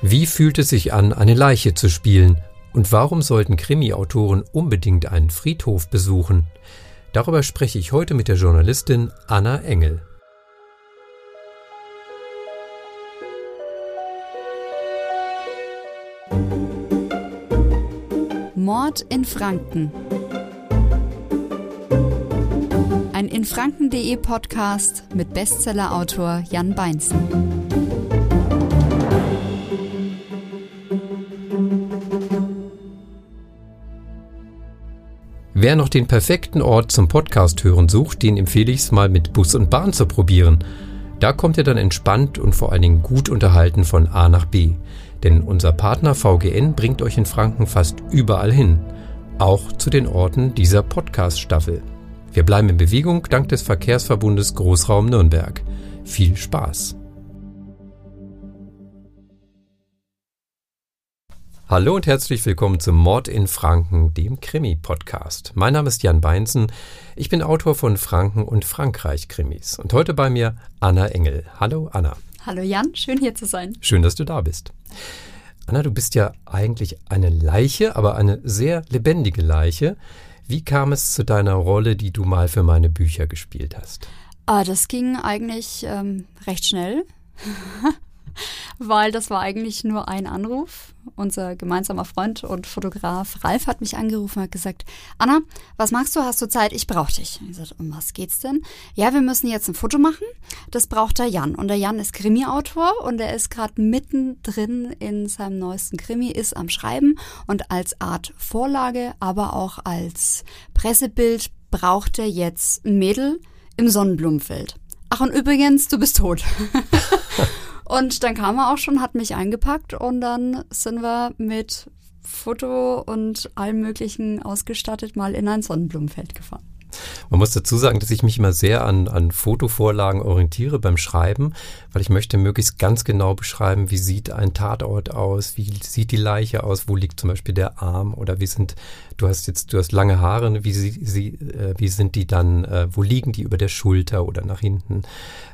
Wie fühlt es sich an, eine Leiche zu spielen? Und warum sollten Krimi-Autoren unbedingt einen Friedhof besuchen? Darüber spreche ich heute mit der Journalistin Anna Engel. Mord in Franken. Ein infranken.de Podcast mit Bestsellerautor Jan Beinzen. Wer noch den perfekten Ort zum Podcast hören sucht, den empfehle ich es mal mit Bus und Bahn zu probieren. Da kommt ihr dann entspannt und vor allen Dingen gut unterhalten von A nach B. Denn unser Partner VGN bringt euch in Franken fast überall hin. Auch zu den Orten dieser Podcast-Staffel. Wir bleiben in Bewegung dank des Verkehrsverbundes Großraum Nürnberg. Viel Spaß! Hallo und herzlich willkommen zum Mord in Franken, dem Krimi-Podcast. Mein Name ist Jan Beinzen. Ich bin Autor von Franken und Frankreich-Krimis. Und heute bei mir Anna Engel. Hallo Anna. Hallo Jan, schön hier zu sein. Schön, dass du da bist. Anna, du bist ja eigentlich eine Leiche, aber eine sehr lebendige Leiche. Wie kam es zu deiner Rolle, die du mal für meine Bücher gespielt hast? Ah, das ging eigentlich ähm, recht schnell. weil das war eigentlich nur ein Anruf. Unser gemeinsamer Freund und Fotograf Ralf hat mich angerufen und hat gesagt, Anna, was machst du? Hast du Zeit? Ich brauche dich. Ich sagte, um was geht's denn? Ja, wir müssen jetzt ein Foto machen. Das braucht der Jan. Und der Jan ist Krimi-Autor und er ist gerade mittendrin in seinem neuesten Krimi, ist am Schreiben und als Art Vorlage, aber auch als Pressebild braucht er jetzt ein Mädel im Sonnenblumenfeld. Ach, und übrigens, du bist tot. Und dann kam er auch schon, hat mich eingepackt und dann sind wir mit Foto und allem Möglichen ausgestattet mal in ein Sonnenblumenfeld gefahren. Man muss dazu sagen, dass ich mich immer sehr an, an Fotovorlagen orientiere beim Schreiben, weil ich möchte möglichst ganz genau beschreiben, wie sieht ein Tatort aus, wie sieht die Leiche aus, wo liegt zum Beispiel der Arm oder wie sind, du hast jetzt, du hast lange Haare, wie, sie, sie, äh, wie sind die dann, äh, wo liegen die über der Schulter oder nach hinten.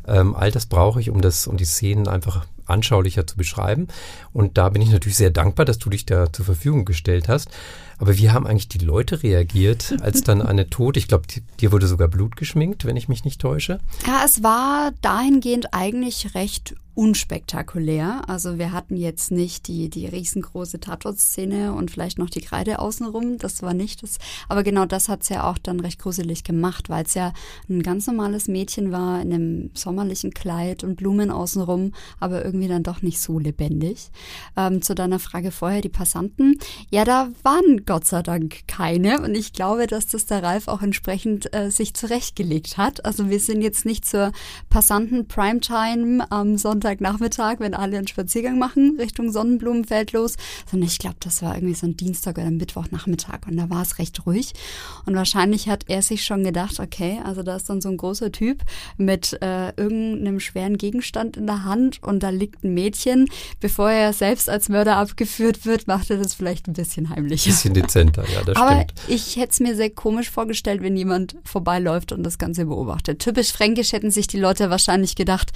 Ähm, all das brauche ich, um das, um die Szenen einfach anschaulicher zu beschreiben. Und da bin ich natürlich sehr dankbar, dass du dich da zur Verfügung gestellt hast. Aber wie haben eigentlich die Leute reagiert, als dann eine Tod, ich glaube, dir wurde sogar Blut geschminkt, wenn ich mich nicht täusche? Ja, es war dahingehend eigentlich recht unspektakulär. Also wir hatten jetzt nicht die, die riesengroße Tatort-Szene und vielleicht noch die Kreide außenrum. Das war nicht das. Aber genau das hat's ja auch dann recht gruselig gemacht, weil es ja ein ganz normales Mädchen war in einem sommerlichen Kleid und Blumen außenrum, aber irgendwie dann doch nicht so lebendig. Ähm, zu deiner Frage vorher, die Passanten. Ja, da waren Gott sei Dank keine. Und ich glaube, dass das der Ralf auch entsprechend äh, sich zurechtgelegt hat. Also wir sind jetzt nicht zur Passanten Primetime am Sonntag Sonntagnachmittag, wenn alle einen Spaziergang machen, Richtung Sonnenblumenfeld los, sondern ich glaube, das war irgendwie so ein Dienstag oder Mittwochnachmittag und da war es recht ruhig. Und wahrscheinlich hat er sich schon gedacht, okay, also da ist dann so ein großer Typ mit äh, irgendeinem schweren Gegenstand in der Hand und da liegt ein Mädchen. Bevor er selbst als Mörder abgeführt wird, macht er das vielleicht ein bisschen heimlicher. Bisschen dezenter, ja, das Aber stimmt. ich hätte es mir sehr komisch vorgestellt, wenn jemand vorbeiläuft und das Ganze beobachtet. Typisch fränkisch hätten sich die Leute wahrscheinlich gedacht,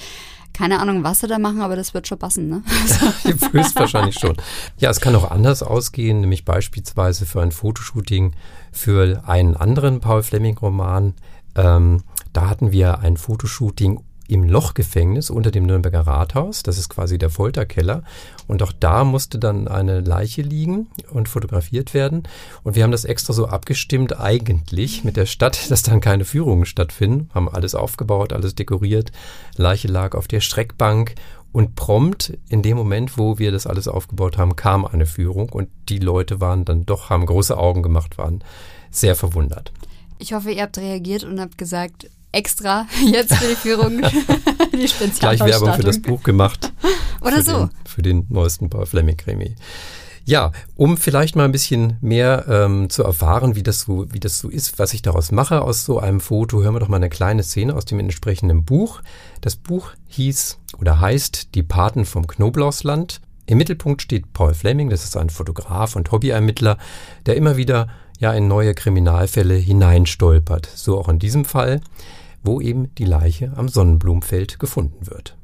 keine Ahnung, was sie da machen, aber das wird schon passen, ne? Höchstwahrscheinlich schon. Ja, es kann auch anders ausgehen, nämlich beispielsweise für ein Fotoshooting für einen anderen Paul Fleming-Roman. Ähm, da hatten wir ein Fotoshooting im Lochgefängnis unter dem Nürnberger Rathaus. Das ist quasi der Folterkeller. Und auch da musste dann eine Leiche liegen und fotografiert werden. Und wir haben das extra so abgestimmt, eigentlich mit der Stadt, dass dann keine Führungen stattfinden. Haben alles aufgebaut, alles dekoriert. Leiche lag auf der Streckbank. Und prompt in dem Moment, wo wir das alles aufgebaut haben, kam eine Führung und die Leute waren dann doch, haben große Augen gemacht, waren sehr verwundert. Ich hoffe, ihr habt reagiert und habt gesagt, extra jetzt für die Führung die Gleich Werbung für das Buch gemacht. Oder für so. Den, für den neuesten Paul Fleming Krimi. Ja, um vielleicht mal ein bisschen mehr ähm, zu erfahren, wie das so, wie das so ist, was ich daraus mache aus so einem Foto, hören wir doch mal eine kleine Szene aus dem entsprechenden Buch. Das Buch hieß oder heißt Die Paten vom Knoblauchsland. Im Mittelpunkt steht Paul Fleming, das ist ein Fotograf und Hobbyermittler, der immer wieder ja in neue Kriminalfälle hineinstolpert. So auch in diesem Fall wo eben die Leiche am Sonnenblumenfeld gefunden wird.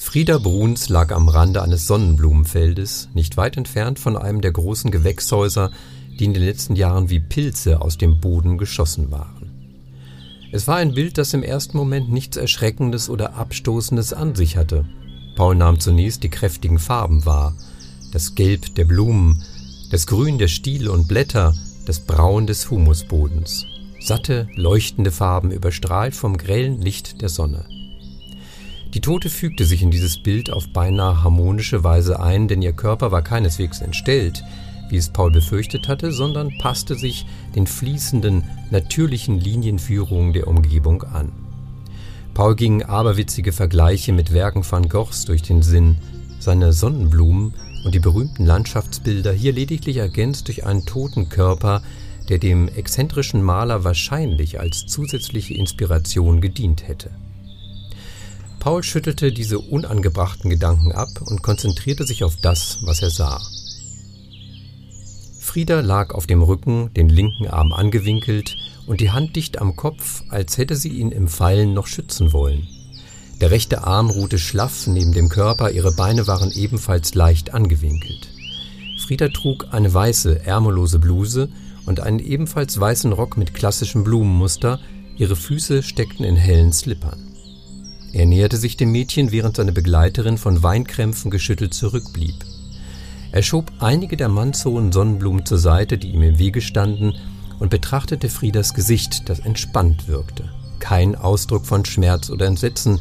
Frieda Bruns lag am Rande eines Sonnenblumenfeldes, nicht weit entfernt von einem der großen Gewächshäuser, die in den letzten Jahren wie Pilze aus dem Boden geschossen waren. Es war ein Bild, das im ersten Moment nichts Erschreckendes oder Abstoßendes an sich hatte. Paul nahm zunächst die kräftigen Farben wahr, das Gelb der Blumen, das Grün der Stiele und Blätter, das Braun des Humusbodens. Satte, leuchtende Farben überstrahlt vom grellen Licht der Sonne. Die Tote fügte sich in dieses Bild auf beinahe harmonische Weise ein, denn ihr Körper war keineswegs entstellt, wie es Paul befürchtet hatte, sondern passte sich den fließenden, natürlichen Linienführungen der Umgebung an. Paul gingen aberwitzige Vergleiche mit Werken van Goghs durch den Sinn, seine Sonnenblumen und die berühmten Landschaftsbilder hier lediglich ergänzt durch einen toten Körper, der dem exzentrischen Maler wahrscheinlich als zusätzliche Inspiration gedient hätte. Paul schüttelte diese unangebrachten Gedanken ab und konzentrierte sich auf das, was er sah. Frieda lag auf dem Rücken, den linken Arm angewinkelt und die Hand dicht am Kopf, als hätte sie ihn im Fallen noch schützen wollen. Der rechte Arm ruhte schlaff neben dem Körper, ihre Beine waren ebenfalls leicht angewinkelt. Frieda trug eine weiße, ärmellose Bluse und einen ebenfalls weißen Rock mit klassischem Blumenmuster, ihre Füße steckten in hellen Slippern. Er näherte sich dem Mädchen, während seine Begleiterin von Weinkrämpfen geschüttelt zurückblieb. Er schob einige der mannshohen Sonnenblumen zur Seite, die ihm im Wege standen, und betrachtete Friedas Gesicht, das entspannt wirkte. Kein Ausdruck von Schmerz oder Entsetzen,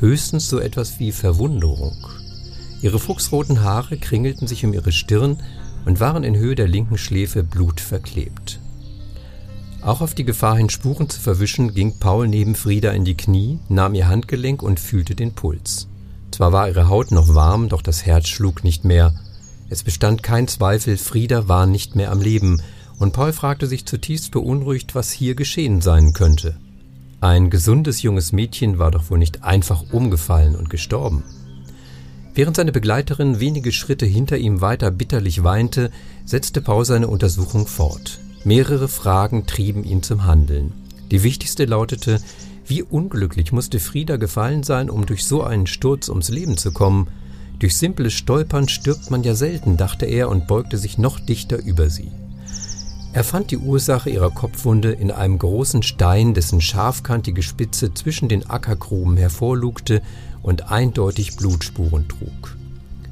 höchstens so etwas wie Verwunderung. Ihre fuchsroten Haare kringelten sich um ihre Stirn und waren in Höhe der linken Schläfe blutverklebt. Auch auf die Gefahr hin, Spuren zu verwischen, ging Paul neben Frieda in die Knie, nahm ihr Handgelenk und fühlte den Puls. Zwar war ihre Haut noch warm, doch das Herz schlug nicht mehr. Es bestand kein Zweifel, Frieda war nicht mehr am Leben, und Paul fragte sich zutiefst beunruhigt, was hier geschehen sein könnte. Ein gesundes junges Mädchen war doch wohl nicht einfach umgefallen und gestorben. Während seine Begleiterin wenige Schritte hinter ihm weiter bitterlich weinte, setzte Paul seine Untersuchung fort. Mehrere Fragen trieben ihn zum Handeln. Die wichtigste lautete, wie unglücklich musste Frieda gefallen sein, um durch so einen Sturz ums Leben zu kommen, durch simples Stolpern stirbt man ja selten, dachte er und beugte sich noch dichter über sie. Er fand die Ursache ihrer Kopfwunde in einem großen Stein, dessen scharfkantige Spitze zwischen den Ackergruben hervorlugte und eindeutig Blutspuren trug.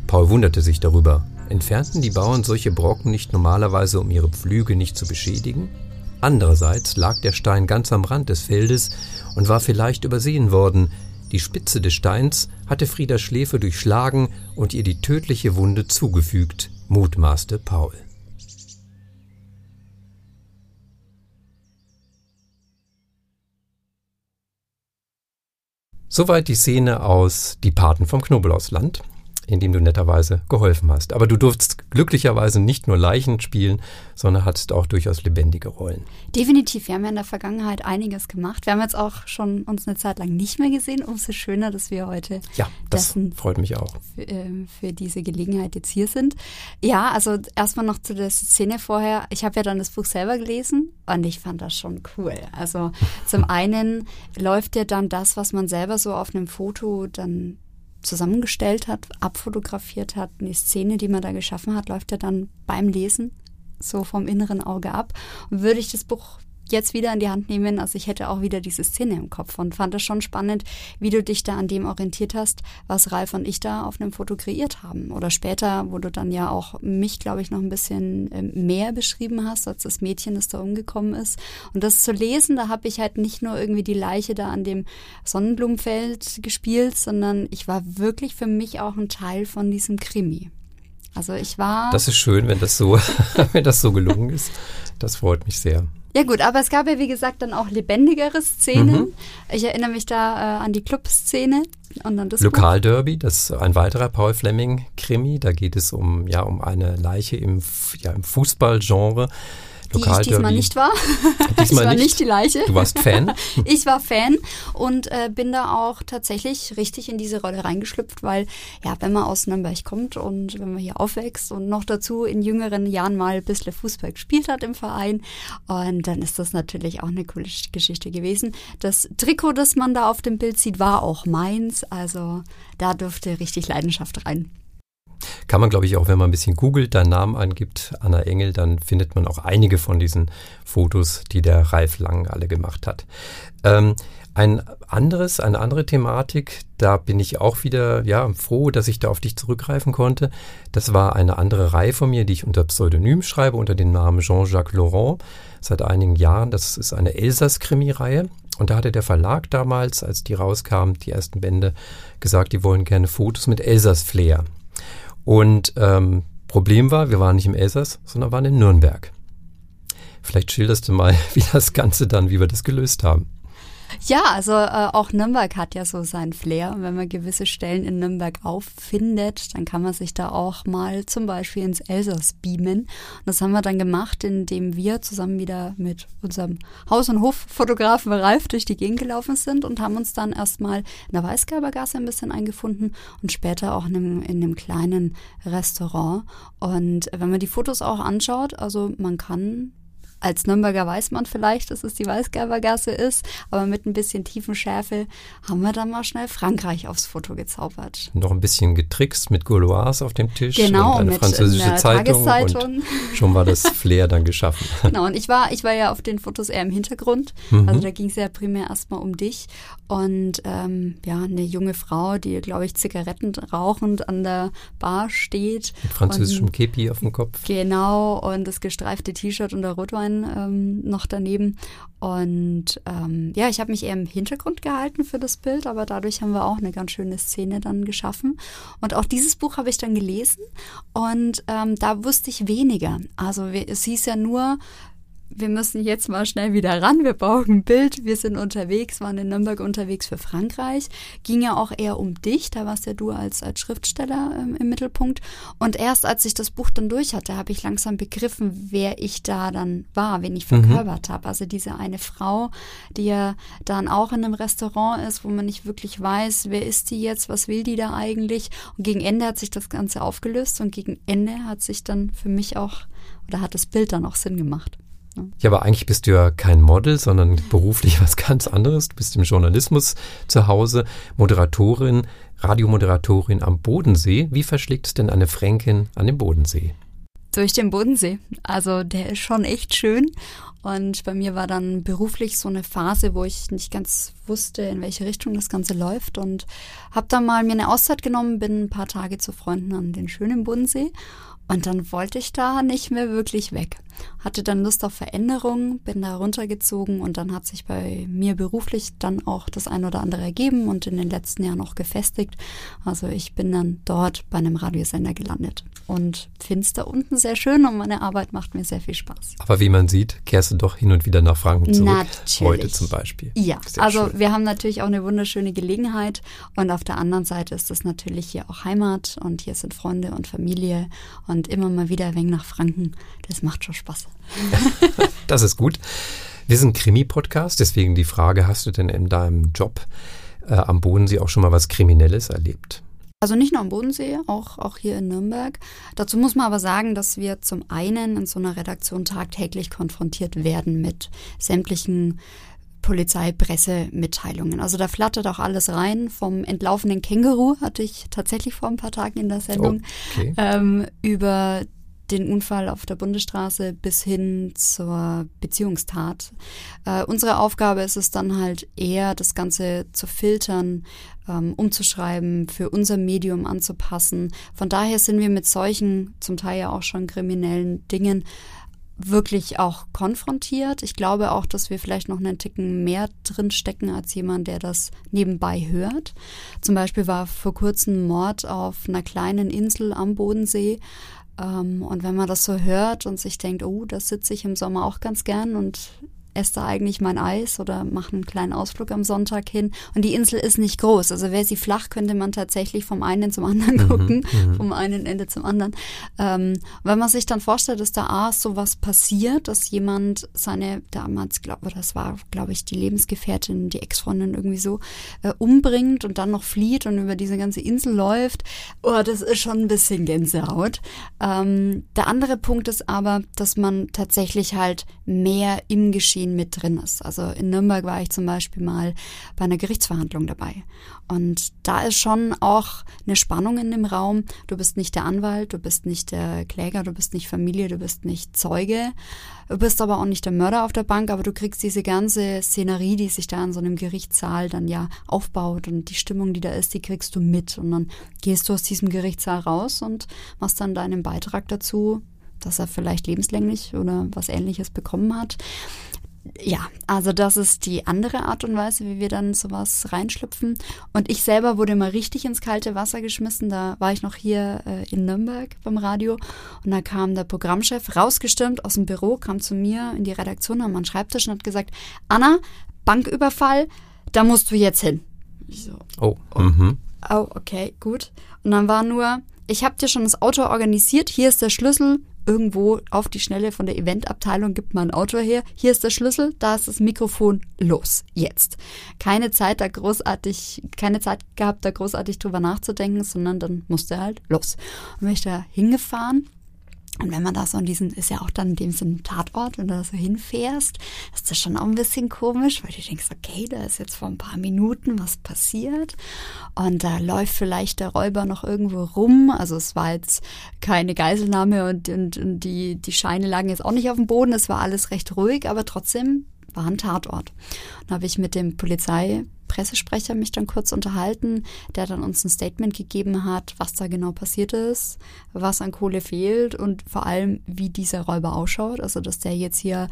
Paul wunderte sich darüber. Entfernten die Bauern solche Brocken nicht normalerweise, um ihre Pflüge nicht zu beschädigen? Andererseits lag der Stein ganz am Rand des Feldes und war vielleicht übersehen worden, die Spitze des Steins hatte Friedas Schläfe durchschlagen und ihr die tödliche Wunde zugefügt, mutmaßte Paul. Soweit die Szene aus Die Paten vom Knobelausland in dem du netterweise geholfen hast. Aber du durftest glücklicherweise nicht nur Leichen spielen, sondern hattest auch durchaus lebendige Rollen. Definitiv. Wir haben ja in der Vergangenheit einiges gemacht. Wir haben jetzt auch schon uns eine Zeit lang nicht mehr gesehen. Umso schöner, dass wir heute ja, das freut mich auch für, äh, für, diese Gelegenheit jetzt hier sind. Ja, also erstmal noch zu der Szene vorher. Ich habe ja dann das Buch selber gelesen und ich fand das schon cool. Also zum einen läuft ja dann das, was man selber so auf einem Foto dann zusammengestellt hat, abfotografiert hat, die Szene, die man da geschaffen hat, läuft ja dann beim Lesen so vom inneren Auge ab. Und würde ich das Buch jetzt wieder in die Hand nehmen. Also ich hätte auch wieder diese Szene im Kopf und fand es schon spannend, wie du dich da an dem orientiert hast, was Ralf und ich da auf einem Foto kreiert haben. Oder später, wo du dann ja auch mich, glaube ich, noch ein bisschen ähm, mehr beschrieben hast, als das Mädchen, das da umgekommen ist. Und das zu lesen, da habe ich halt nicht nur irgendwie die Leiche da an dem Sonnenblumenfeld gespielt, sondern ich war wirklich für mich auch ein Teil von diesem Krimi. Also ich war. Das ist schön, wenn das so, wenn das so gelungen ist. Das freut mich sehr. Ja gut, aber es gab ja wie gesagt dann auch lebendigere Szenen. Mhm. Ich erinnere mich da äh, an die Clubszene und an das Lokalderby, das ist ein weiterer Paul Fleming Krimi. Da geht es um ja um eine Leiche im ja im Fußballgenre. Die ich diesmal nicht war. Diesmal ich war nicht. nicht die Leiche. Du warst Fan? ich war Fan und äh, bin da auch tatsächlich richtig in diese Rolle reingeschlüpft, weil ja, wenn man aus Nürnberg kommt und wenn man hier aufwächst und noch dazu in jüngeren Jahren mal ein bisschen Fußball gespielt hat im Verein, und dann ist das natürlich auch eine coole Geschichte gewesen. Das Trikot, das man da auf dem Bild sieht, war auch meins, also da durfte richtig Leidenschaft rein. Kann man, glaube ich, auch wenn man ein bisschen googelt, deinen Namen angibt, Anna Engel, dann findet man auch einige von diesen Fotos, die der Ralf Lang alle gemacht hat. Ähm, ein anderes, eine andere Thematik, da bin ich auch wieder ja, froh, dass ich da auf dich zurückgreifen konnte. Das war eine andere Reihe von mir, die ich unter Pseudonym schreibe, unter dem Namen Jean-Jacques Laurent, seit einigen Jahren. Das ist eine Elsass-Krimi-Reihe. Und da hatte der Verlag damals, als die rauskam, die ersten Bände, gesagt, die wollen gerne Fotos mit Elsass-Flair. Und ähm, Problem war, wir waren nicht im Elsass, sondern waren in Nürnberg. Vielleicht schilderst du mal, wie das Ganze dann, wie wir das gelöst haben. Ja, also äh, auch Nürnberg hat ja so seinen Flair. Wenn man gewisse Stellen in Nürnberg auffindet, dann kann man sich da auch mal zum Beispiel ins Elsass beamen. Und das haben wir dann gemacht, indem wir zusammen wieder mit unserem Haus- und Hoffotografen Ralf durch die Gegend gelaufen sind und haben uns dann erstmal in der Weißgerbergasse ein bisschen eingefunden und später auch in einem, in einem kleinen Restaurant. Und wenn man die Fotos auch anschaut, also man kann als Nürnberger weiß man vielleicht, dass es die Weißgerbergasse ist, aber mit ein bisschen tiefen Schärfe haben wir dann mal schnell Frankreich aufs Foto gezaubert. Noch ein bisschen getrickst mit Gauloise auf dem Tisch genau, und eine mit französische Zeitung und schon war das Flair dann geschaffen. Genau, und ich war, ich war ja auf den Fotos eher im Hintergrund. Mhm. Also da ging es ja primär erstmal um dich und ähm, ja, eine junge Frau, die, glaube ich, Zigaretten rauchend an der Bar steht. Mit französischem und, Kepi auf dem Kopf. Genau, und das gestreifte T-Shirt und der Rotwein ähm, noch daneben. Und ähm, ja, ich habe mich eher im Hintergrund gehalten für das Bild, aber dadurch haben wir auch eine ganz schöne Szene dann geschaffen. Und auch dieses Buch habe ich dann gelesen und ähm, da wusste ich weniger. Also es hieß ja nur, wir müssen jetzt mal schnell wieder ran, wir brauchen ein Bild, wir sind unterwegs, waren in Nürnberg unterwegs für Frankreich. Ging ja auch eher um dich, da warst ja du als, als Schriftsteller ähm, im Mittelpunkt. Und erst als ich das Buch dann durch hatte, habe ich langsam begriffen, wer ich da dann war, wen ich verkörpert mhm. habe. Also diese eine Frau, die ja dann auch in einem Restaurant ist, wo man nicht wirklich weiß, wer ist die jetzt, was will die da eigentlich. Und gegen Ende hat sich das Ganze aufgelöst und gegen Ende hat sich dann für mich auch, oder hat das Bild dann auch Sinn gemacht. Ja, aber eigentlich bist du ja kein Model, sondern beruflich was ganz anderes. Du bist im Journalismus zu Hause, Moderatorin, Radiomoderatorin am Bodensee. Wie verschlägt es denn eine Fränkin an dem Bodensee? Durch den Bodensee. Also der ist schon echt schön. Und bei mir war dann beruflich so eine Phase, wo ich nicht ganz wusste, in welche Richtung das Ganze läuft. Und habe dann mal mir eine Auszeit genommen, bin ein paar Tage zu Freunden an den schönen Bodensee und dann wollte ich da nicht mehr wirklich weg. Hatte dann Lust auf Veränderungen, bin da runtergezogen und dann hat sich bei mir beruflich dann auch das ein oder andere ergeben und in den letzten Jahren auch gefestigt. Also ich bin dann dort bei einem Radiosender gelandet und finde es da unten sehr schön und meine Arbeit macht mir sehr viel Spaß. Aber wie man sieht, kehrst du doch hin und wieder nach Franken zurück. Natürlich. Heute zum Beispiel. Ja, sehr also schön. wir haben natürlich auch eine wunderschöne Gelegenheit und auf der anderen Seite ist es natürlich hier auch Heimat und hier sind Freunde und Familie und immer mal wieder ein wenig nach Franken. Das macht schon Spaß. das ist gut. Wir sind Krimi-Podcast, deswegen die Frage, hast du denn in deinem Job äh, am Bodensee auch schon mal was Kriminelles erlebt? Also nicht nur am Bodensee, auch, auch hier in Nürnberg. Dazu muss man aber sagen, dass wir zum einen in so einer Redaktion tagtäglich konfrontiert werden mit sämtlichen Polizeipressemitteilungen. Also da flattert auch alles rein. Vom entlaufenen Känguru hatte ich tatsächlich vor ein paar Tagen in der Sendung okay. ähm, über den Unfall auf der Bundesstraße bis hin zur Beziehungstat. Äh, unsere Aufgabe ist es dann halt eher, das Ganze zu filtern, ähm, umzuschreiben, für unser Medium anzupassen. Von daher sind wir mit solchen, zum Teil ja auch schon kriminellen Dingen wirklich auch konfrontiert. Ich glaube auch, dass wir vielleicht noch einen Ticken mehr drin stecken als jemand, der das nebenbei hört. Zum Beispiel war vor kurzem Mord auf einer kleinen Insel am Bodensee. Ähm, und wenn man das so hört und sich denkt, oh, das sitze ich im Sommer auch ganz gern und esse da eigentlich mein Eis oder mache einen kleinen Ausflug am Sonntag hin. Und die Insel ist nicht groß. Also wäre sie flach, könnte man tatsächlich vom einen zum anderen mhm, gucken, mhm, vom einen Ende zum anderen. Ähm, wenn man sich dann vorstellt, dass da A, sowas passiert, dass jemand seine damals, glaube das war, glaube ich, die Lebensgefährtin, die Ex-Freundin irgendwie so, äh, umbringt und dann noch flieht und über diese ganze Insel läuft, oh, das ist schon ein bisschen Gänsehaut. Ähm, der andere Punkt ist aber, dass man tatsächlich halt mehr im Geschehen mit drin ist. Also in Nürnberg war ich zum Beispiel mal bei einer Gerichtsverhandlung dabei. Und da ist schon auch eine Spannung in dem Raum. Du bist nicht der Anwalt, du bist nicht der Kläger, du bist nicht Familie, du bist nicht Zeuge. Du bist aber auch nicht der Mörder auf der Bank, aber du kriegst diese ganze Szenerie, die sich da in so einem Gerichtssaal dann ja aufbaut und die Stimmung, die da ist, die kriegst du mit. Und dann gehst du aus diesem Gerichtssaal raus und machst dann deinen Beitrag dazu, dass er vielleicht lebenslänglich oder was ähnliches bekommen hat. Ja, also das ist die andere Art und Weise, wie wir dann sowas reinschlüpfen. Und ich selber wurde mal richtig ins kalte Wasser geschmissen. Da war ich noch hier äh, in Nürnberg beim Radio und da kam der Programmchef rausgestürmt aus dem Büro, kam zu mir in die Redaktion an meinen Schreibtisch und hat gesagt, Anna, Banküberfall, da musst du jetzt hin. Ich so, oh, oh, mhm. oh okay, gut. Und dann war nur, ich habe dir schon das Auto organisiert, hier ist der Schlüssel, irgendwo auf die Schnelle von der Eventabteilung gibt man ein Auto her. Hier ist der Schlüssel, da ist das Mikrofon. Los, jetzt. Keine Zeit da großartig, keine Zeit gehabt, da großartig drüber nachzudenken, sondern dann musste halt los. Und bin ich da hingefahren und wenn man da so in diesen, ist ja auch dann in dem Sinne Tatort, wenn du da so hinfährst, ist das schon auch ein bisschen komisch, weil du denkst, okay, da ist jetzt vor ein paar Minuten was passiert und da läuft vielleicht der Räuber noch irgendwo rum. Also es war jetzt keine Geiselnahme und, und, und die, die Scheine lagen jetzt auch nicht auf dem Boden, es war alles recht ruhig, aber trotzdem war ein Tatort. Und habe ich mit dem Polizeipressesprecher mich dann kurz unterhalten, der dann uns ein Statement gegeben hat, was da genau passiert ist, was an Kohle fehlt und vor allem, wie dieser Räuber ausschaut. Also, dass der jetzt hier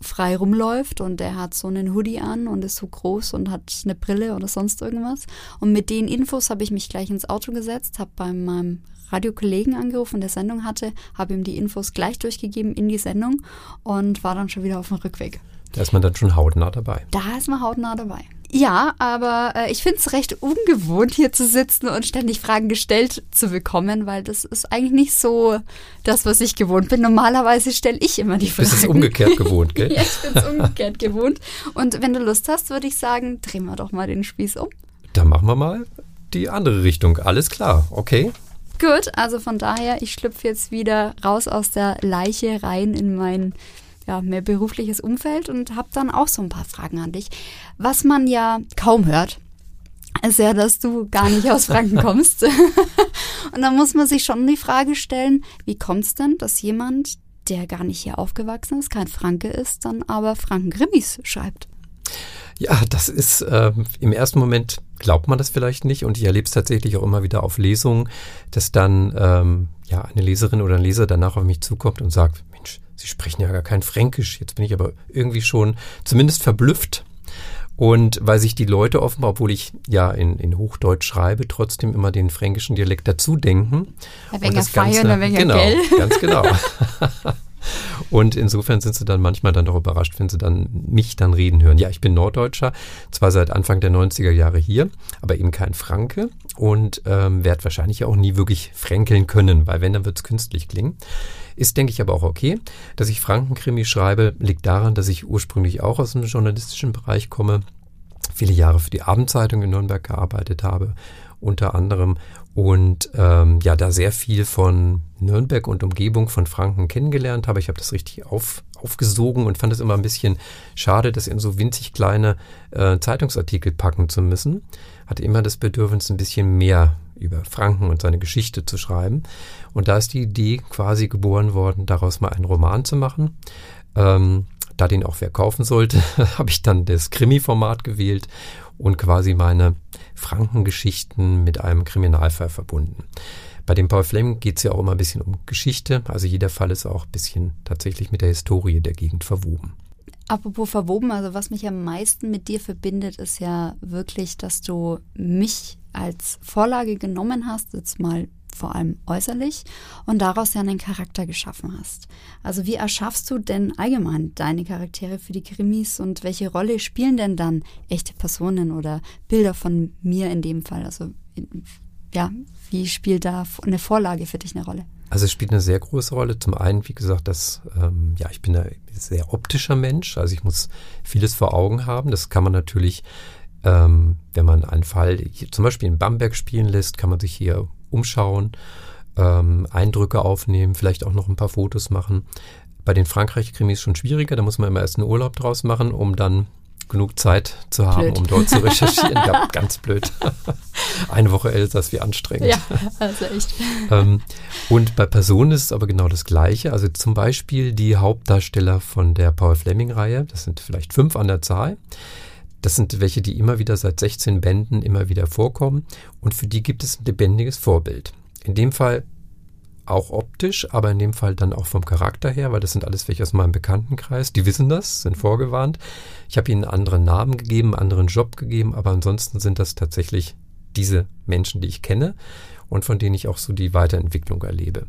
frei rumläuft und der hat so einen Hoodie an und ist so groß und hat eine Brille oder sonst irgendwas. Und mit den Infos habe ich mich gleich ins Auto gesetzt, habe bei meinem Radiokollegen angerufen, der Sendung hatte, habe ihm die Infos gleich durchgegeben in die Sendung und war dann schon wieder auf dem Rückweg. Da ist man dann schon hautnah dabei. Da ist man hautnah dabei. Ja, aber äh, ich finde es recht ungewohnt, hier zu sitzen und ständig Fragen gestellt zu bekommen, weil das ist eigentlich nicht so das, was ich gewohnt bin. Normalerweise stelle ich immer die Fragen. Du bist es umgekehrt gewohnt, gell? ja, ich bin es umgekehrt gewohnt. Und wenn du Lust hast, würde ich sagen, drehen wir doch mal den Spieß um. Dann machen wir mal die andere Richtung. Alles klar, okay. Gut, also von daher, ich schlüpfe jetzt wieder raus aus der Leiche rein in mein ja, mehr berufliches Umfeld und habe dann auch so ein paar Fragen an dich. Was man ja kaum hört, ist ja, dass du gar nicht aus Franken kommst. und da muss man sich schon die Frage stellen, wie kommt es denn, dass jemand, der gar nicht hier aufgewachsen ist, kein Franke ist, dann aber Franken-Grimmis schreibt? Ja, das ist äh, im ersten Moment glaubt man das vielleicht nicht und ich erlebe es tatsächlich auch immer wieder auf Lesungen, dass dann ähm, ja eine Leserin oder ein Leser danach auf mich zukommt und sagt, Sie sprechen ja gar kein Fränkisch. Jetzt bin ich aber irgendwie schon zumindest verblüfft. Und weil sich die Leute offenbar, obwohl ich ja in, in Hochdeutsch schreibe, trotzdem immer den fränkischen Dialekt dazu denken. Ein wenig feiern, ein wenig genau, gell? ganz genau. Und insofern sind sie dann manchmal dann doch überrascht, wenn sie dann mich dann reden hören. Ja, ich bin Norddeutscher, zwar seit Anfang der 90er Jahre hier, aber eben kein Franke und ähm, werde wahrscheinlich auch nie wirklich fränkeln können, weil wenn, dann wird es künstlich klingen. Ist, denke ich, aber auch okay. Dass ich Frankenkrimi schreibe, liegt daran, dass ich ursprünglich auch aus dem journalistischen Bereich komme, viele Jahre für die Abendzeitung in Nürnberg gearbeitet habe, unter anderem und ähm, ja, da sehr viel von Nürnberg und Umgebung von Franken kennengelernt habe. Ich habe das richtig auf, aufgesogen und fand es immer ein bisschen schade, das in so winzig kleine äh, Zeitungsartikel packen zu müssen. Hatte immer das Bedürfnis, ein bisschen mehr über Franken und seine Geschichte zu schreiben. Und da ist die Idee quasi geboren worden, daraus mal einen Roman zu machen. Ähm, da den auch wer kaufen sollte, habe ich dann das Krimi-Format gewählt und quasi meine Frankengeschichten mit einem Kriminalfall verbunden. Bei dem Paul Fleming geht es ja auch immer ein bisschen um Geschichte, also jeder Fall ist auch ein bisschen tatsächlich mit der Historie der Gegend verwoben. Apropos verwoben, also was mich am meisten mit dir verbindet, ist ja wirklich, dass du mich als Vorlage genommen hast, jetzt mal vor allem äußerlich und daraus ja einen Charakter geschaffen hast. Also wie erschaffst du denn allgemein deine Charaktere für die Krimis und welche Rolle spielen denn dann echte Personen oder Bilder von mir in dem Fall? Also ja, wie spielt da eine Vorlage für dich eine Rolle? Also es spielt eine sehr große Rolle. Zum einen, wie gesagt, dass ähm, ja ich bin ein sehr optischer Mensch, also ich muss vieles vor Augen haben. Das kann man natürlich, ähm, wenn man einen Fall zum Beispiel in Bamberg spielen lässt, kann man sich hier umschauen, ähm, Eindrücke aufnehmen, vielleicht auch noch ein paar Fotos machen. Bei den Frankreich-Krimis schon schwieriger, da muss man immer erst einen Urlaub draus machen, um dann genug Zeit zu haben, blöd. um dort zu recherchieren. ja, ganz blöd. Eine Woche Elsass, wie anstrengend. Ja, also echt. ähm, und bei Personen ist es aber genau das Gleiche. Also zum Beispiel die Hauptdarsteller von der Paul Fleming-Reihe, das sind vielleicht fünf an der Zahl. Das sind welche, die immer wieder seit 16 Bänden immer wieder vorkommen. Und für die gibt es ein lebendiges Vorbild. In dem Fall auch optisch, aber in dem Fall dann auch vom Charakter her, weil das sind alles welche aus meinem Bekanntenkreis. Die wissen das, sind vorgewarnt. Ich habe ihnen einen anderen Namen gegeben, einen anderen Job gegeben, aber ansonsten sind das tatsächlich diese Menschen, die ich kenne und von denen ich auch so die Weiterentwicklung erlebe.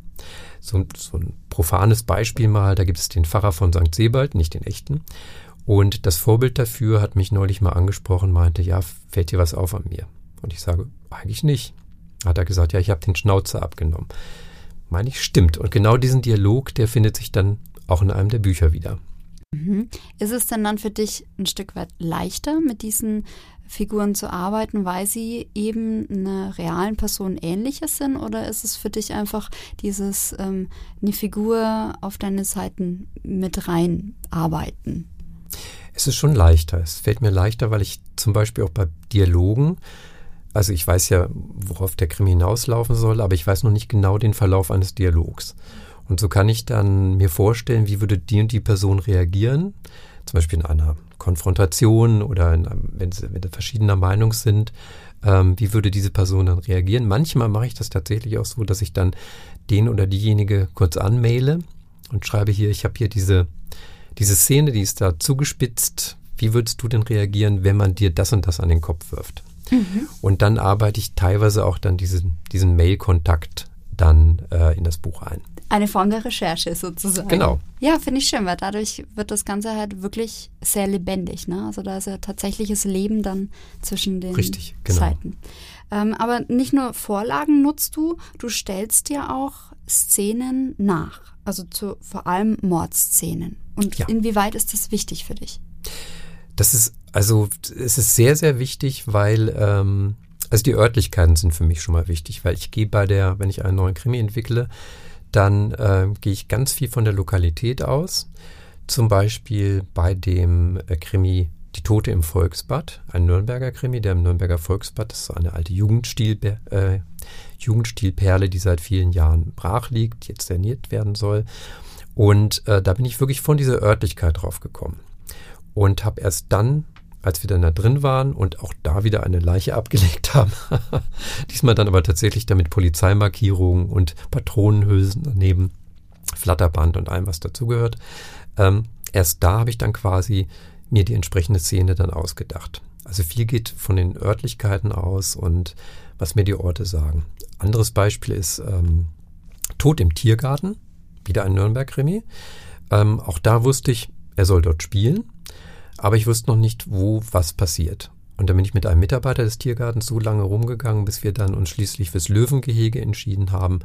So, so ein profanes Beispiel mal, da gibt es den Pfarrer von St. Sebald, nicht den echten. Und das Vorbild dafür hat mich neulich mal angesprochen, meinte, ja, fällt dir was auf an mir? Und ich sage, eigentlich nicht. Hat er gesagt, ja, ich habe den Schnauzer abgenommen meine ich, stimmt. Und genau diesen Dialog, der findet sich dann auch in einem der Bücher wieder. Mhm. Ist es denn dann für dich ein Stück weit leichter, mit diesen Figuren zu arbeiten, weil sie eben einer realen Person ähnliches sind? Oder ist es für dich einfach dieses, ähm, eine Figur auf deine Seiten mit reinarbeiten? Es ist schon leichter. Es fällt mir leichter, weil ich zum Beispiel auch bei Dialogen also ich weiß ja, worauf der Krimi hinauslaufen soll, aber ich weiß noch nicht genau den Verlauf eines Dialogs. Und so kann ich dann mir vorstellen, wie würde die und die Person reagieren, zum Beispiel in einer Konfrontation oder in, wenn, sie, wenn sie verschiedener Meinung sind, ähm, wie würde diese Person dann reagieren. Manchmal mache ich das tatsächlich auch so, dass ich dann den oder diejenige kurz anmaile und schreibe hier, ich habe hier diese, diese Szene, die ist da zugespitzt. Wie würdest du denn reagieren, wenn man dir das und das an den Kopf wirft? Mhm. Und dann arbeite ich teilweise auch dann diesen, diesen Mail-Kontakt dann äh, in das Buch ein. Eine Form der Recherche sozusagen. Genau. Ja, finde ich schön, weil dadurch wird das Ganze halt wirklich sehr lebendig. Ne? Also da ist ja tatsächliches Leben dann zwischen den Richtig, genau. Seiten. Ähm, aber nicht nur Vorlagen nutzt du, du stellst dir auch Szenen nach. Also zu vor allem Mordszenen. Und ja. inwieweit ist das wichtig für dich? Das ist, also es ist sehr, sehr wichtig, weil, ähm, also die Örtlichkeiten sind für mich schon mal wichtig, weil ich gehe bei der, wenn ich einen neuen Krimi entwickle, dann äh, gehe ich ganz viel von der Lokalität aus. Zum Beispiel bei dem äh, Krimi Die Tote im Volksbad, ein Nürnberger Krimi, der im Nürnberger Volksbad, das ist eine alte Jugendstil, äh, Jugendstilperle, die seit vielen Jahren brach liegt, jetzt saniert werden soll. Und äh, da bin ich wirklich von dieser Örtlichkeit drauf gekommen und habe erst dann, als wir dann da drin waren und auch da wieder eine Leiche abgelegt haben, diesmal dann aber tatsächlich damit Polizeimarkierungen und Patronenhülsen daneben, Flatterband und allem, was dazugehört, ähm, erst da habe ich dann quasi mir die entsprechende Szene dann ausgedacht. Also viel geht von den Örtlichkeiten aus und was mir die Orte sagen. Anderes Beispiel ist ähm, Tod im Tiergarten, wieder ein Nürnberg-Krimi. Ähm, auch da wusste ich, er soll dort spielen aber ich wusste noch nicht, wo was passiert. Und dann bin ich mit einem Mitarbeiter des Tiergartens so lange rumgegangen, bis wir dann uns schließlich fürs Löwengehege entschieden haben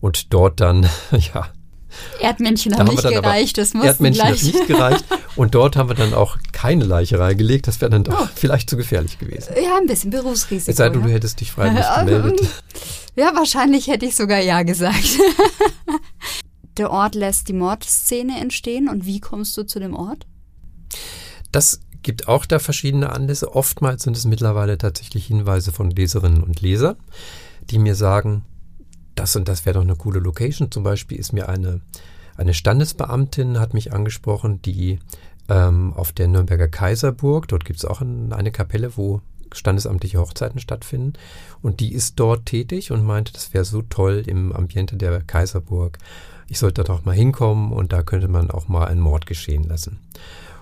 und dort dann, ja. Erdmännchen haben nicht gereicht, das mussten Erdmännchen hat nicht gereicht und dort haben wir dann auch keine Leiche reingelegt, das wäre dann doch oh. vielleicht zu gefährlich gewesen. Ja, ein bisschen Berufsrisiko. Es sei denn, du hättest dich freiwillig gemeldet. Ja, wahrscheinlich hätte ich sogar ja gesagt. Der Ort lässt die Mordszene entstehen und wie kommst du zu dem Ort? Das gibt auch da verschiedene Anlässe. Oftmals sind es mittlerweile tatsächlich Hinweise von Leserinnen und Lesern, die mir sagen, das und das wäre doch eine coole Location. Zum Beispiel ist mir eine, eine Standesbeamtin hat mich angesprochen, die ähm, auf der Nürnberger Kaiserburg, dort gibt es auch ein, eine Kapelle, wo standesamtliche Hochzeiten stattfinden. Und die ist dort tätig und meinte, das wäre so toll im Ambiente der Kaiserburg. Ich sollte da doch mal hinkommen und da könnte man auch mal einen Mord geschehen lassen.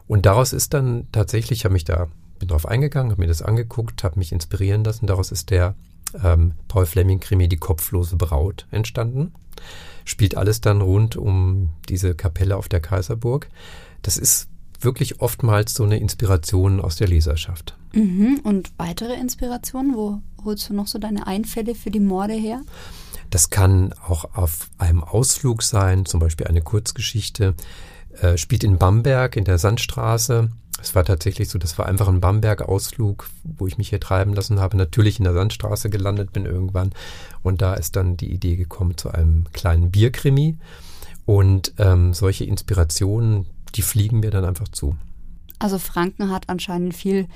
Und daraus ist dann tatsächlich, ich habe mich da, bin drauf eingegangen, habe mir das angeguckt, habe mich inspirieren lassen. Daraus ist der ähm, Paul Fleming-Krimi Die kopflose Braut entstanden. Spielt alles dann rund um diese Kapelle auf der Kaiserburg. Das ist wirklich oftmals so eine Inspiration aus der Leserschaft. Mhm. Und weitere Inspirationen? Wo holst du noch so deine Einfälle für die Morde her? Das kann auch auf einem Ausflug sein, zum Beispiel eine Kurzgeschichte. Äh, spielt in Bamberg in der Sandstraße. Es war tatsächlich so, das war einfach ein Bamberg-Ausflug, wo ich mich hier treiben lassen habe. Natürlich in der Sandstraße gelandet bin irgendwann. Und da ist dann die Idee gekommen zu einem kleinen Bierkrimi. Und ähm, solche Inspirationen, die fliegen mir dann einfach zu. Also Franken hat anscheinend viel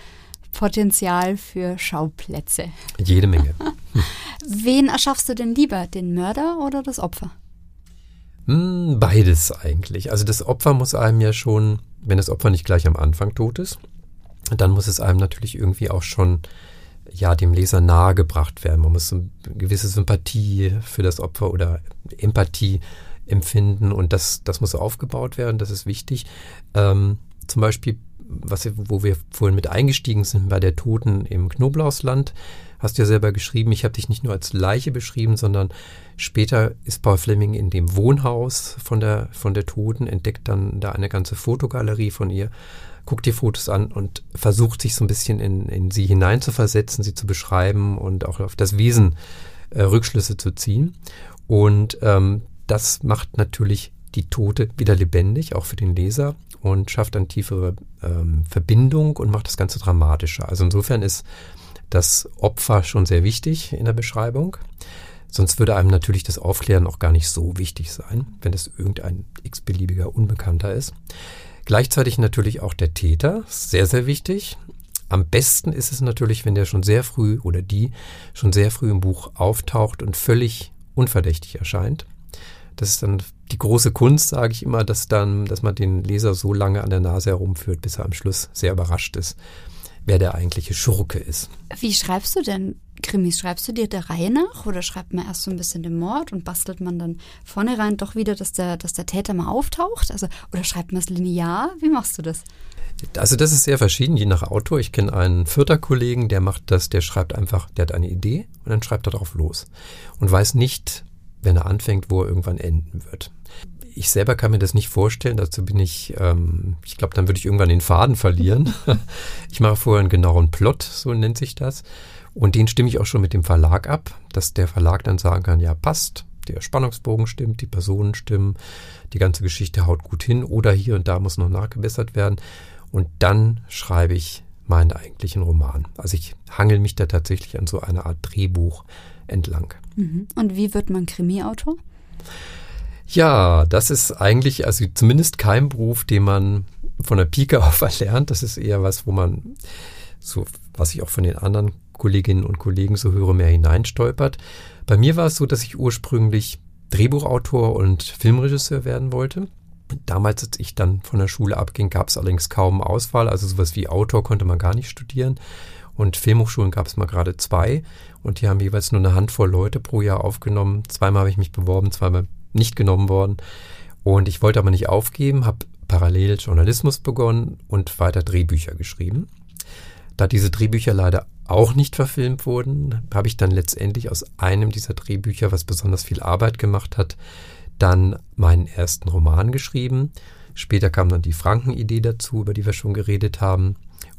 Potenzial für Schauplätze. Jede Menge. Hm. Wen erschaffst du denn lieber, den Mörder oder das Opfer? Hm, beides eigentlich. Also das Opfer muss einem ja schon, wenn das Opfer nicht gleich am Anfang tot ist, dann muss es einem natürlich irgendwie auch schon ja dem Leser nahegebracht werden. Man muss eine gewisse Sympathie für das Opfer oder Empathie empfinden und das, das muss aufgebaut werden, das ist wichtig. Ähm, zum Beispiel, was, wo wir vorhin mit eingestiegen sind, bei der Toten im Knoblauchsland, hast du ja selber geschrieben, ich habe dich nicht nur als Leiche beschrieben, sondern später ist Paul Fleming in dem Wohnhaus von der, von der Toten, entdeckt dann da eine ganze Fotogalerie von ihr, guckt die Fotos an und versucht sich so ein bisschen in, in sie hineinzuversetzen, sie zu beschreiben und auch auf das Wesen äh, Rückschlüsse zu ziehen. Und ähm, das macht natürlich die Tote wieder lebendig, auch für den Leser und schafft eine tiefere ähm, Verbindung und macht das Ganze dramatischer. Also insofern ist das Opfer schon sehr wichtig in der Beschreibung. Sonst würde einem natürlich das Aufklären auch gar nicht so wichtig sein, wenn es irgendein x-beliebiger Unbekannter ist. Gleichzeitig natürlich auch der Täter, sehr, sehr wichtig. Am besten ist es natürlich, wenn der schon sehr früh oder die schon sehr früh im Buch auftaucht und völlig unverdächtig erscheint. Das ist dann die große Kunst, sage ich immer, dass dann, dass man den Leser so lange an der Nase herumführt, bis er am Schluss sehr überrascht ist, wer der eigentliche Schurke ist. Wie schreibst du denn Krimis? Schreibst du dir der Reihe nach oder schreibt man erst so ein bisschen den Mord und bastelt man dann vorne rein doch wieder, dass der, dass der Täter mal auftaucht? Also, oder schreibt man es linear? Wie machst du das? Also das ist sehr verschieden, je nach Autor. Ich kenne einen vierter Kollegen, der macht das, der schreibt einfach, der hat eine Idee und dann schreibt er darauf los und weiß nicht, wenn er anfängt, wo er irgendwann enden wird. Ich selber kann mir das nicht vorstellen, dazu bin ich, ähm, ich glaube, dann würde ich irgendwann den Faden verlieren. ich mache vorher einen genauen Plot, so nennt sich das. Und den stimme ich auch schon mit dem Verlag ab, dass der Verlag dann sagen kann, ja, passt, der Spannungsbogen stimmt, die Personen stimmen, die ganze Geschichte haut gut hin oder hier und da muss noch nachgebessert werden. Und dann schreibe ich meinen eigentlichen Roman. Also ich hangel mich da tatsächlich an so einer Art Drehbuch entlang. Mhm. Und wie wird man Krimi-Autor? Ja, das ist eigentlich, also zumindest kein Beruf, den man von der Pike auf erlernt. Das ist eher was, wo man, so was ich auch von den anderen Kolleginnen und Kollegen so höre, mehr hineinstolpert. Bei mir war es so, dass ich ursprünglich Drehbuchautor und Filmregisseur werden wollte. Damals, als ich dann von der Schule abging, gab es allerdings kaum Auswahl. Also sowas wie Autor konnte man gar nicht studieren. Und Filmhochschulen gab es mal gerade zwei. Und die haben jeweils nur eine Handvoll Leute pro Jahr aufgenommen. Zweimal habe ich mich beworben, zweimal nicht genommen worden. Und ich wollte aber nicht aufgeben, habe parallel Journalismus begonnen und weiter Drehbücher geschrieben. Da diese Drehbücher leider auch nicht verfilmt wurden, habe ich dann letztendlich aus einem dieser Drehbücher, was besonders viel Arbeit gemacht hat, dann meinen ersten Roman geschrieben. Später kam dann die Franken-Idee dazu, über die wir schon geredet haben.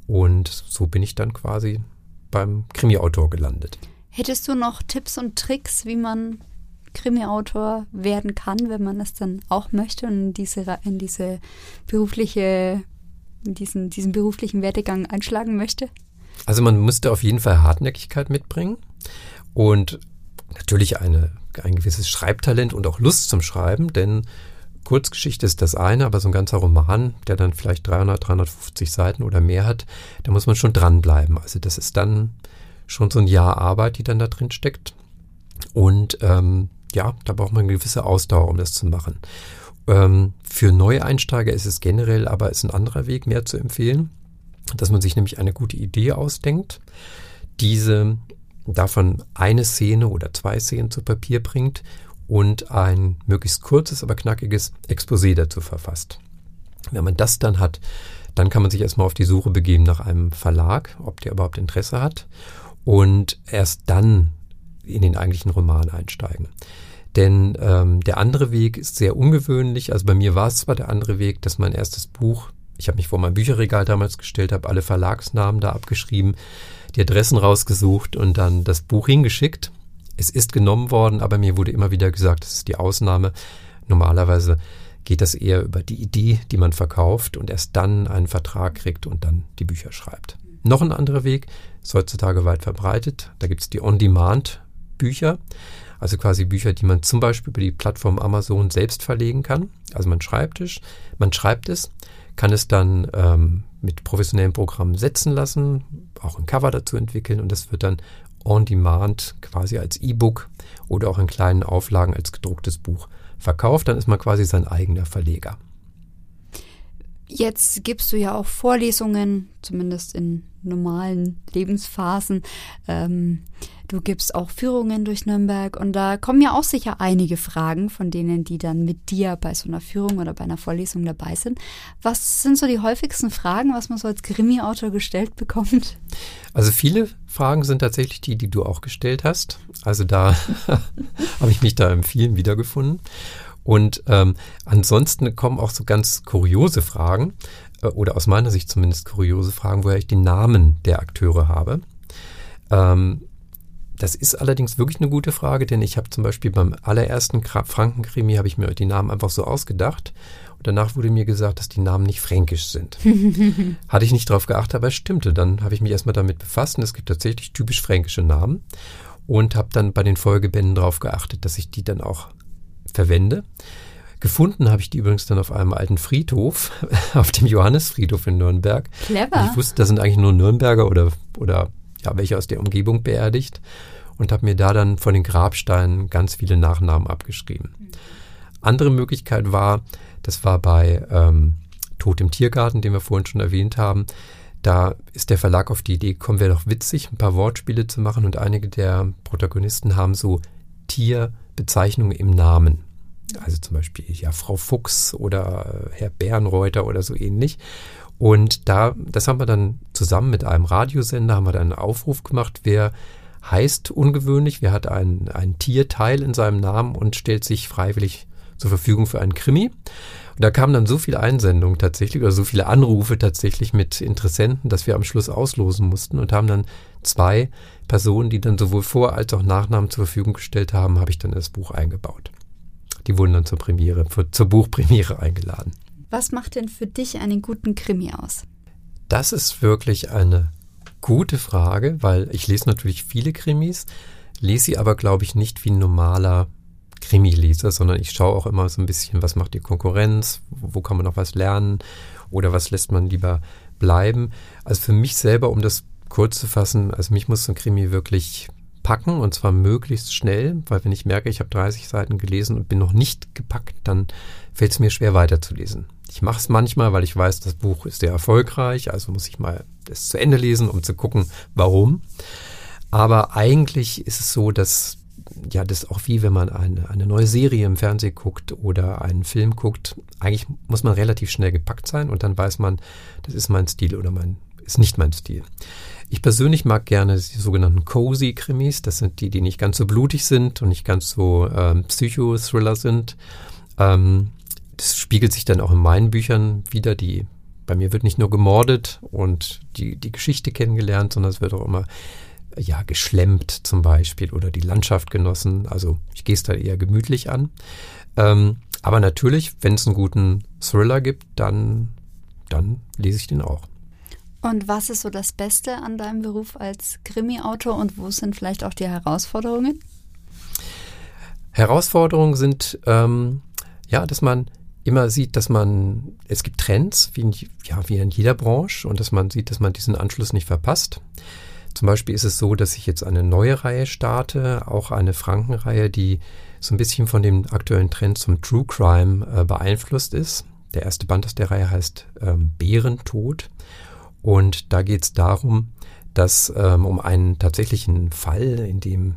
Und so bin ich dann quasi beim Krimi-Autor gelandet. Hättest du noch Tipps und Tricks, wie man Krimi-Autor werden kann, wenn man es dann auch möchte und in diese, in diese berufliche, diesen, diesen beruflichen Werdegang einschlagen möchte? Also man müsste auf jeden Fall Hartnäckigkeit mitbringen und natürlich eine, ein gewisses Schreibtalent und auch Lust zum Schreiben, denn Kurzgeschichte ist das eine, aber so ein ganzer Roman, der dann vielleicht 300, 350 Seiten oder mehr hat, da muss man schon dranbleiben. Also das ist dann schon so ein Jahr Arbeit, die dann da drin steckt. Und ähm, ja, da braucht man eine gewisse Ausdauer, um das zu machen. Ähm, für Neueinsteiger ist es generell aber ist ein anderer Weg mehr zu empfehlen, dass man sich nämlich eine gute Idee ausdenkt, diese davon eine Szene oder zwei Szenen zu Papier bringt und ein möglichst kurzes, aber knackiges Exposé dazu verfasst. Wenn man das dann hat, dann kann man sich erstmal auf die Suche begeben nach einem Verlag, ob der überhaupt Interesse hat. Und erst dann in den eigentlichen Roman einsteigen. Denn ähm, der andere Weg ist sehr ungewöhnlich. Also bei mir war es zwar der andere Weg, dass mein erstes Buch, ich habe mich vor meinem Bücherregal damals gestellt, habe alle Verlagsnamen da abgeschrieben, die Adressen rausgesucht und dann das Buch hingeschickt. Es ist genommen worden, aber mir wurde immer wieder gesagt, das ist die Ausnahme. Normalerweise geht das eher über die Idee, die man verkauft und erst dann einen Vertrag kriegt und dann die Bücher schreibt. Noch ein anderer Weg ist heutzutage weit verbreitet. Da gibt es die On-Demand-Bücher, also quasi Bücher, die man zum Beispiel über die Plattform Amazon selbst verlegen kann. Also man schreibt es, man schreibt es, kann es dann ähm, mit professionellen Programmen setzen lassen, auch ein Cover dazu entwickeln und das wird dann on demand quasi als E-Book oder auch in kleinen Auflagen als gedrucktes Buch verkauft. Dann ist man quasi sein eigener Verleger. Jetzt gibst du ja auch Vorlesungen, zumindest in normalen Lebensphasen. Ähm, du gibst auch Führungen durch Nürnberg und da kommen ja auch sicher einige Fragen von denen, die dann mit dir bei so einer Führung oder bei einer Vorlesung dabei sind. Was sind so die häufigsten Fragen, was man so als Krimi-Autor gestellt bekommt? Also viele Fragen sind tatsächlich die, die du auch gestellt hast. Also da habe ich mich da in vielen wiedergefunden. Und ähm, ansonsten kommen auch so ganz kuriose Fragen, äh, oder aus meiner Sicht zumindest kuriose Fragen, woher ich die Namen der Akteure habe. Ähm, das ist allerdings wirklich eine gute Frage, denn ich habe zum Beispiel beim allerersten Frankenkrimi habe ich mir die Namen einfach so ausgedacht. Und danach wurde mir gesagt, dass die Namen nicht fränkisch sind. Hatte ich nicht drauf geachtet, aber es stimmte. Dann habe ich mich erstmal damit befasst und es gibt tatsächlich typisch fränkische Namen und habe dann bei den Folgebänden darauf geachtet, dass ich die dann auch verwende. Gefunden habe ich die übrigens dann auf einem alten Friedhof, auf dem Johannesfriedhof in Nürnberg. Clever. Ich wusste, da sind eigentlich nur Nürnberger oder, oder ja, welche aus der Umgebung beerdigt und habe mir da dann von den Grabsteinen ganz viele Nachnamen abgeschrieben. Andere Möglichkeit war, das war bei ähm, Tod im Tiergarten, den wir vorhin schon erwähnt haben, da ist der Verlag auf die Idee gekommen, wäre doch witzig, ein paar Wortspiele zu machen und einige der Protagonisten haben so Tier- Bezeichnungen im Namen. Also zum Beispiel ja Frau Fuchs oder Herr Bärenreuter oder so ähnlich. Und da, das haben wir dann zusammen mit einem Radiosender, haben wir dann einen Aufruf gemacht, wer heißt ungewöhnlich, wer hat ein, ein Tierteil in seinem Namen und stellt sich freiwillig zur Verfügung für einen Krimi. Und da kamen dann so viele Einsendungen tatsächlich oder so viele Anrufe tatsächlich mit Interessenten, dass wir am Schluss auslosen mussten und haben dann zwei Personen, die dann sowohl Vor- als auch Nachnamen zur Verfügung gestellt haben, habe ich dann das Buch eingebaut. Die wurden dann zur Premiere, für, zur Buchpremiere eingeladen. Was macht denn für dich einen guten Krimi aus? Das ist wirklich eine gute Frage, weil ich lese natürlich viele Krimis, lese sie aber, glaube ich, nicht wie ein normaler Krimi-Leser, sondern ich schaue auch immer so ein bisschen, was macht die Konkurrenz, wo kann man noch was lernen oder was lässt man lieber bleiben. Also für mich selber, um das kurz zu fassen, also mich muss so ein Krimi wirklich packen und zwar möglichst schnell, weil wenn ich merke, ich habe 30 Seiten gelesen und bin noch nicht gepackt, dann fällt es mir schwer weiterzulesen. Ich mache es manchmal, weil ich weiß, das Buch ist sehr erfolgreich, also muss ich mal es zu Ende lesen, um zu gucken, warum. Aber eigentlich ist es so, dass ja, das ist auch wie wenn man eine, eine neue Serie im Fernsehen guckt oder einen Film guckt. Eigentlich muss man relativ schnell gepackt sein und dann weiß man, das ist mein Stil oder mein, ist nicht mein Stil. Ich persönlich mag gerne die sogenannten Cozy Krimis. Das sind die, die nicht ganz so blutig sind und nicht ganz so ähm, Psycho-Thriller sind. Ähm, das spiegelt sich dann auch in meinen Büchern wieder. Die, bei mir wird nicht nur gemordet und die, die Geschichte kennengelernt, sondern es wird auch immer ja, geschlemmt zum Beispiel oder die Landschaft genossen. Also ich gehe es da eher gemütlich an. Ähm, aber natürlich, wenn es einen guten Thriller gibt, dann, dann lese ich den auch. Und was ist so das Beste an deinem Beruf als Krimi-Autor und wo sind vielleicht auch die Herausforderungen? Herausforderungen sind, ähm, ja, dass man immer sieht, dass man, es gibt Trends, wie in, ja, wie in jeder Branche, und dass man sieht, dass man diesen Anschluss nicht verpasst. Zum Beispiel ist es so, dass ich jetzt eine neue Reihe starte, auch eine Frankenreihe, die so ein bisschen von dem aktuellen Trend zum True Crime äh, beeinflusst ist. Der erste Band aus der Reihe heißt ähm, Bärentod. Und da geht es darum, dass ähm, um einen tatsächlichen Fall, in dem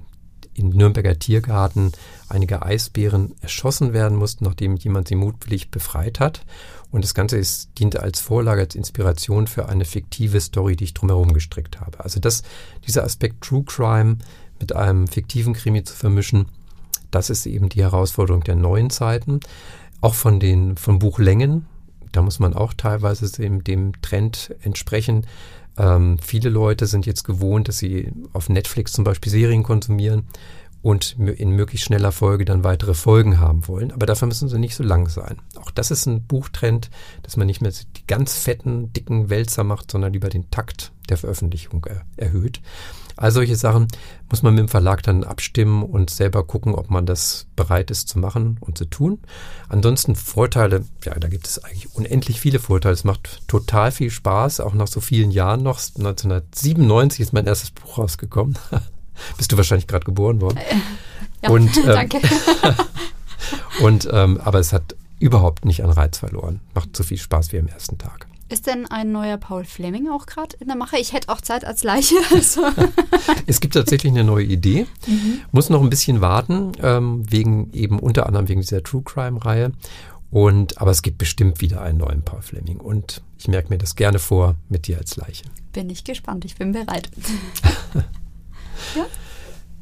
im Nürnberger Tiergarten einige Eisbären erschossen werden mussten, nachdem jemand sie mutwillig befreit hat. Und das Ganze ist, diente als Vorlage, als Inspiration für eine fiktive Story, die ich drumherum gestrickt habe. Also das, dieser Aspekt True Crime mit einem fiktiven Krimi zu vermischen. Das ist eben die Herausforderung der neuen Zeiten. Auch von den, von Buchlängen. Da muss man auch teilweise dem, dem Trend entsprechen. Ähm, viele Leute sind jetzt gewohnt, dass sie auf Netflix zum Beispiel Serien konsumieren und in möglichst schneller Folge dann weitere Folgen haben wollen. Aber dafür müssen sie nicht so lang sein. Auch das ist ein Buchtrend, dass man nicht mehr die ganz fetten, dicken Wälzer macht, sondern lieber den Takt der Veröffentlichung er erhöht. All solche Sachen muss man mit dem Verlag dann abstimmen und selber gucken, ob man das bereit ist zu machen und zu tun. Ansonsten Vorteile, ja, da gibt es eigentlich unendlich viele Vorteile. Es macht total viel Spaß, auch nach so vielen Jahren noch. 1997 ist mein erstes Buch rausgekommen. Bist du wahrscheinlich gerade geboren worden. Äh, ja, und, ähm, danke. und ähm, aber es hat überhaupt nicht an Reiz verloren. Macht so viel Spaß wie am ersten Tag. Ist denn ein neuer Paul Fleming auch gerade in der Mache? Ich hätte auch Zeit als Leiche. Also. es gibt tatsächlich eine neue Idee. Mhm. Muss noch ein bisschen warten, ähm, wegen eben unter anderem wegen dieser True Crime-Reihe. Und, aber es gibt bestimmt wieder einen neuen Paul Fleming. Und ich merke mir das gerne vor mit dir als Leiche. Bin ich gespannt, ich bin bereit. ja?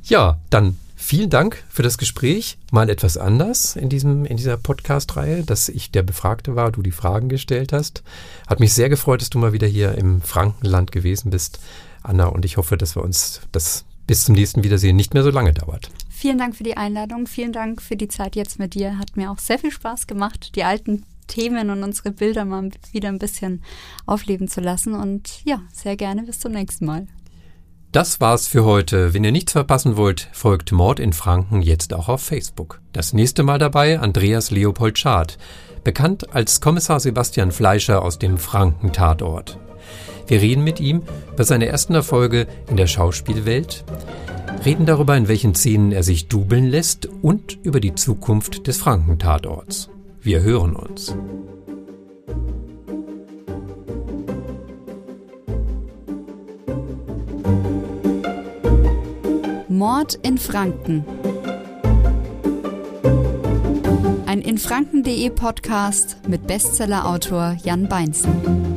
ja, dann Vielen Dank für das Gespräch. Mal etwas anders in, diesem, in dieser Podcast-Reihe, dass ich der Befragte war, du die Fragen gestellt hast. Hat mich sehr gefreut, dass du mal wieder hier im Frankenland gewesen bist, Anna. Und ich hoffe, dass wir uns das bis zum nächsten Wiedersehen nicht mehr so lange dauert. Vielen Dank für die Einladung. Vielen Dank für die Zeit jetzt mit dir. Hat mir auch sehr viel Spaß gemacht, die alten Themen und unsere Bilder mal wieder ein bisschen aufleben zu lassen. Und ja, sehr gerne bis zum nächsten Mal. Das war's für heute. Wenn ihr nichts verpassen wollt, folgt Mord in Franken jetzt auch auf Facebook. Das nächste Mal dabei Andreas Leopold Schad, bekannt als Kommissar Sebastian Fleischer aus dem Franken-Tatort. Wir reden mit ihm über seine ersten Erfolge in der Schauspielwelt, reden darüber, in welchen Szenen er sich dubeln lässt und über die Zukunft des Franken-Tatorts. Wir hören uns. Mord in Franken. Ein in Franken.de Podcast mit Bestsellerautor Jan Beinzen.